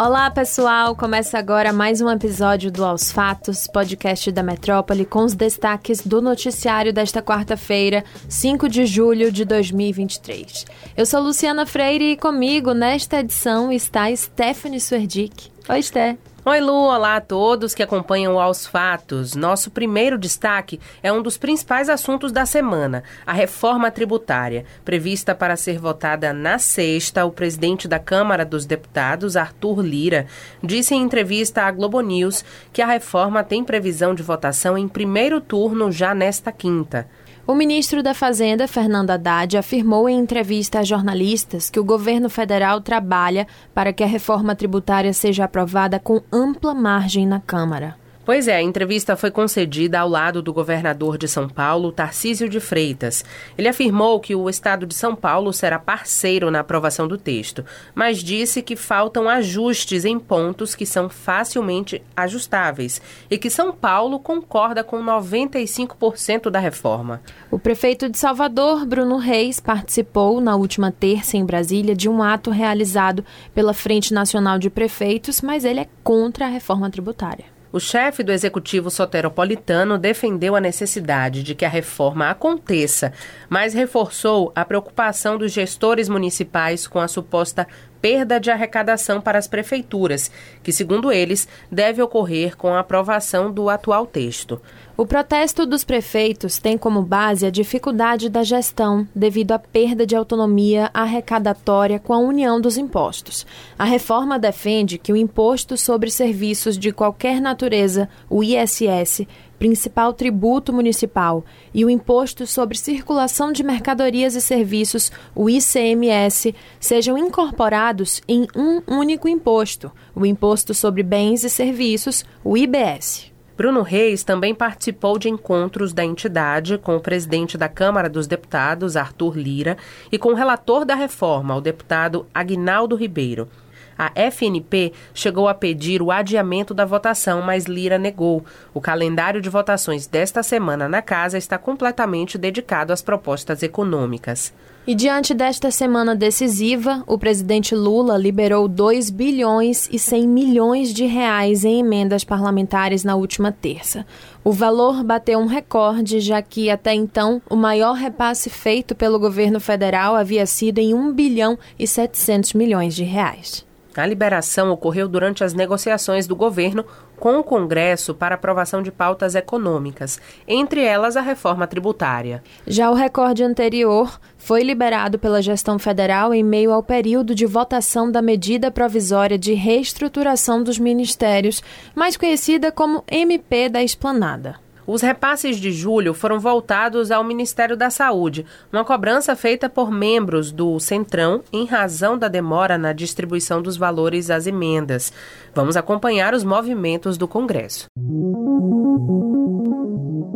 Olá, pessoal! Começa agora mais um episódio do Aos Fatos, podcast da Metrópole, com os destaques do noticiário desta quarta-feira, 5 de julho de 2023. Eu sou Luciana Freire e comigo nesta edição está Stephanie Suerdick. Oi, Sté. Oi, Lu, olá a todos que acompanham Aos Fatos. Nosso primeiro destaque é um dos principais assuntos da semana, a reforma tributária. Prevista para ser votada na sexta, o presidente da Câmara dos Deputados, Arthur Lira, disse em entrevista à Globo News que a reforma tem previsão de votação em primeiro turno já nesta quinta. O ministro da Fazenda, Fernando Haddad, afirmou em entrevista a jornalistas que o governo federal trabalha para que a reforma tributária seja aprovada com ampla margem na Câmara. Pois é, a entrevista foi concedida ao lado do governador de São Paulo, Tarcísio de Freitas. Ele afirmou que o estado de São Paulo será parceiro na aprovação do texto, mas disse que faltam ajustes em pontos que são facilmente ajustáveis e que São Paulo concorda com 95% da reforma. O prefeito de Salvador, Bruno Reis, participou na última terça em Brasília de um ato realizado pela Frente Nacional de Prefeitos, mas ele é contra a reforma tributária. O chefe do executivo soteropolitano defendeu a necessidade de que a reforma aconteça, mas reforçou a preocupação dos gestores municipais com a suposta perda de arrecadação para as prefeituras, que, segundo eles, deve ocorrer com a aprovação do atual texto. O protesto dos prefeitos tem como base a dificuldade da gestão devido à perda de autonomia arrecadatória com a união dos impostos. A reforma defende que o imposto sobre serviços de qualquer natureza, o ISS, principal tributo municipal, e o Imposto sobre Circulação de Mercadorias e Serviços, o ICMS, sejam incorporados em um único imposto, o Imposto sobre Bens e Serviços, o IBS. Bruno Reis também participou de encontros da entidade com o presidente da Câmara dos Deputados, Arthur Lira, e com o relator da reforma, o deputado Agnaldo Ribeiro. A FNP chegou a pedir o adiamento da votação, mas Lira negou. O calendário de votações desta semana na casa está completamente dedicado às propostas econômicas. E diante desta semana decisiva, o presidente Lula liberou 2 bilhões e 100 milhões de reais em emendas parlamentares na última terça. O valor bateu um recorde, já que até então o maior repasse feito pelo governo federal havia sido em 1 bilhão e 700 milhões de reais. A liberação ocorreu durante as negociações do governo com o Congresso para aprovação de pautas econômicas, entre elas a reforma tributária. Já o recorde anterior foi liberado pela gestão federal em meio ao período de votação da medida provisória de reestruturação dos ministérios, mais conhecida como MP da Esplanada. Os repasses de julho foram voltados ao Ministério da Saúde, uma cobrança feita por membros do Centrão em razão da demora na distribuição dos valores às emendas. Vamos acompanhar os movimentos do Congresso.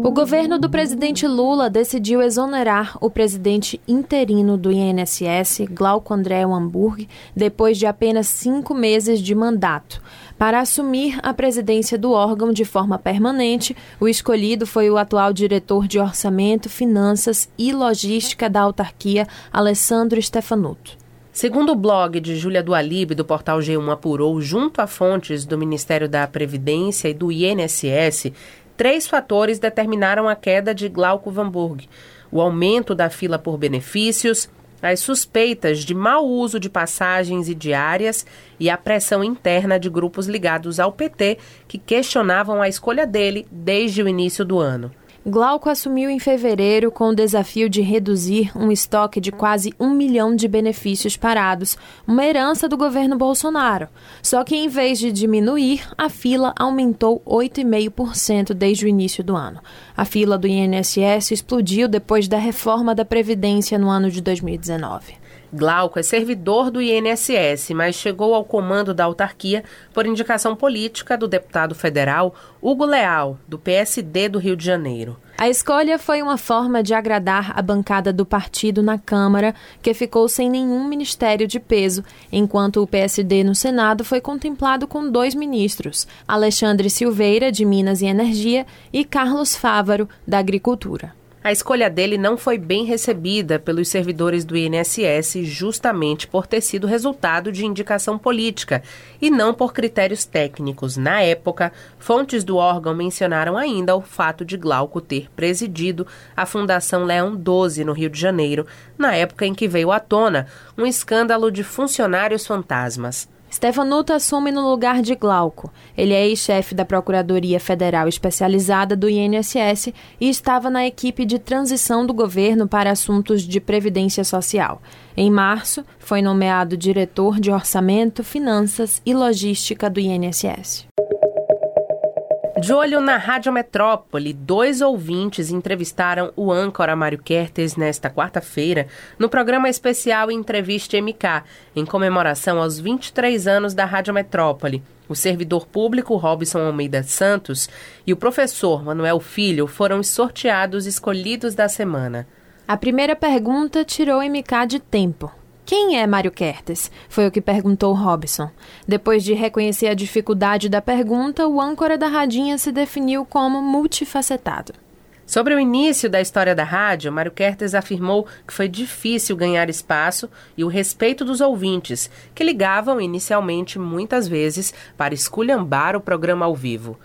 O governo do presidente Lula decidiu exonerar o presidente interino do INSS, Glauco André Hamburg, depois de apenas cinco meses de mandato. Para assumir a presidência do órgão de forma permanente, o escolhido foi o atual diretor de Orçamento, Finanças e Logística da autarquia, Alessandro Stefanuto. Segundo o blog de Júlia Dualib, do portal G1 apurou, junto a fontes do Ministério da Previdência e do INSS, três fatores determinaram a queda de Glauco Vanburg. O aumento da fila por benefícios, as suspeitas de mau uso de passagens e diárias e a pressão interna de grupos ligados ao PT que questionavam a escolha dele desde o início do ano. Glauco assumiu em fevereiro com o desafio de reduzir um estoque de quase um milhão de benefícios parados, uma herança do governo Bolsonaro. Só que, em vez de diminuir, a fila aumentou 8,5% desde o início do ano. A fila do INSS explodiu depois da reforma da Previdência no ano de 2019. Glauco é servidor do INSS, mas chegou ao comando da autarquia por indicação política do deputado federal Hugo Leal, do PSD do Rio de Janeiro. A escolha foi uma forma de agradar a bancada do partido na Câmara, que ficou sem nenhum ministério de peso, enquanto o PSD no Senado foi contemplado com dois ministros, Alexandre Silveira, de Minas e Energia, e Carlos Fávaro, da Agricultura. A escolha dele não foi bem recebida pelos servidores do INSS, justamente por ter sido resultado de indicação política e não por critérios técnicos. Na época, fontes do órgão mencionaram ainda o fato de Glauco ter presidido a Fundação Leão 12 no Rio de Janeiro, na época em que veio à tona um escândalo de funcionários fantasmas. Stefanuto assume no lugar de Glauco. Ele é ex-chefe da Procuradoria Federal Especializada do INSS e estava na equipe de transição do governo para assuntos de previdência social. Em março, foi nomeado diretor de Orçamento, Finanças e Logística do INSS. De olho na Rádio Metrópole, dois ouvintes entrevistaram o âncora Mário Kertes nesta quarta-feira no programa especial Entrevista MK, em comemoração aos 23 anos da Rádio Metrópole. O servidor público Robson Almeida Santos e o professor Manuel Filho foram os sorteados escolhidos da semana. A primeira pergunta tirou MK de tempo. Quem é Mário Kertes? Foi o que perguntou Robson. Depois de reconhecer a dificuldade da pergunta, o âncora da radinha se definiu como multifacetado. Sobre o início da história da rádio, Mário Kertes afirmou que foi difícil ganhar espaço e o respeito dos ouvintes, que ligavam inicialmente muitas vezes para esculhambar o programa ao vivo.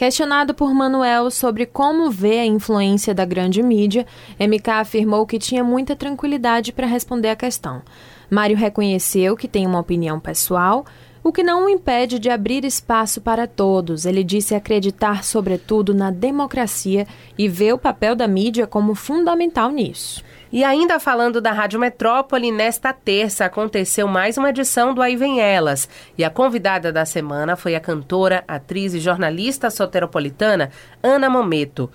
Questionado por Manuel sobre como vê a influência da grande mídia, MK afirmou que tinha muita tranquilidade para responder a questão. Mário reconheceu que tem uma opinião pessoal, o que não o impede de abrir espaço para todos. Ele disse acreditar, sobretudo, na democracia e vê o papel da mídia como fundamental nisso. E ainda falando da Rádio Metrópole, nesta terça aconteceu mais uma edição do Aí Vem Elas. E a convidada da semana foi a cantora, atriz e jornalista soteropolitana Ana Mometo.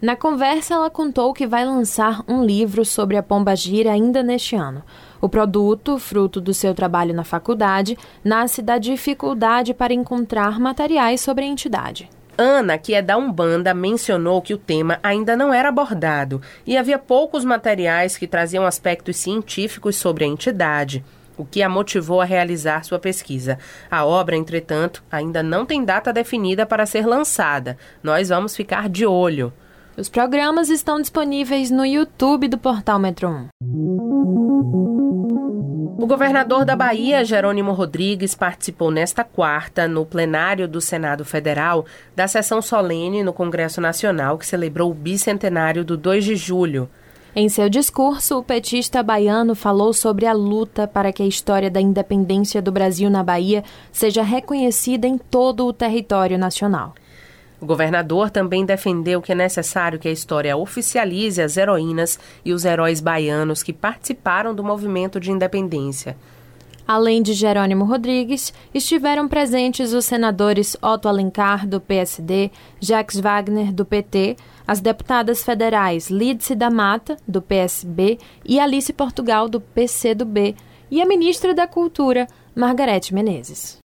Na conversa, ela contou que vai lançar um livro sobre a pomba gira ainda neste ano. O produto, fruto do seu trabalho na faculdade, nasce da dificuldade para encontrar materiais sobre a entidade. Ana, que é da Umbanda, mencionou que o tema ainda não era abordado e havia poucos materiais que traziam aspectos científicos sobre a entidade o que a motivou a realizar sua pesquisa. A obra, entretanto, ainda não tem data definida para ser lançada. Nós vamos ficar de olho. Os programas estão disponíveis no YouTube do Portal Metro 1. O governador da Bahia, Jerônimo Rodrigues, participou nesta quarta, no plenário do Senado Federal, da sessão solene no Congresso Nacional que celebrou o bicentenário do 2 de julho. Em seu discurso, o petista baiano falou sobre a luta para que a história da independência do Brasil na Bahia seja reconhecida em todo o território nacional. O governador também defendeu que é necessário que a história oficialize as heroínas e os heróis baianos que participaram do movimento de independência. Além de Jerônimo Rodrigues, estiveram presentes os senadores Otto Alencar, do PSD, Jacques Wagner, do PT, as deputadas federais Lídice da Mata, do PSB, e Alice Portugal, do PCdoB, e a ministra da Cultura, Margarete Menezes.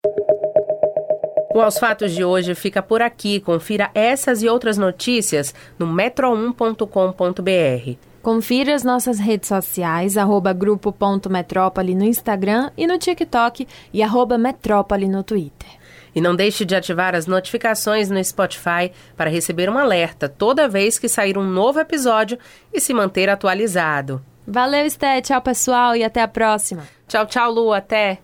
O Aos Fatos de hoje fica por aqui. Confira essas e outras notícias no metro1.com.br. Confira as nossas redes sociais, arroba grupo.metrópole no Instagram e no TikTok e arroba metrópole no Twitter. E não deixe de ativar as notificações no Spotify para receber um alerta toda vez que sair um novo episódio e se manter atualizado. Valeu, Esté. Tchau, pessoal, e até a próxima. Tchau, tchau, Lu. Até.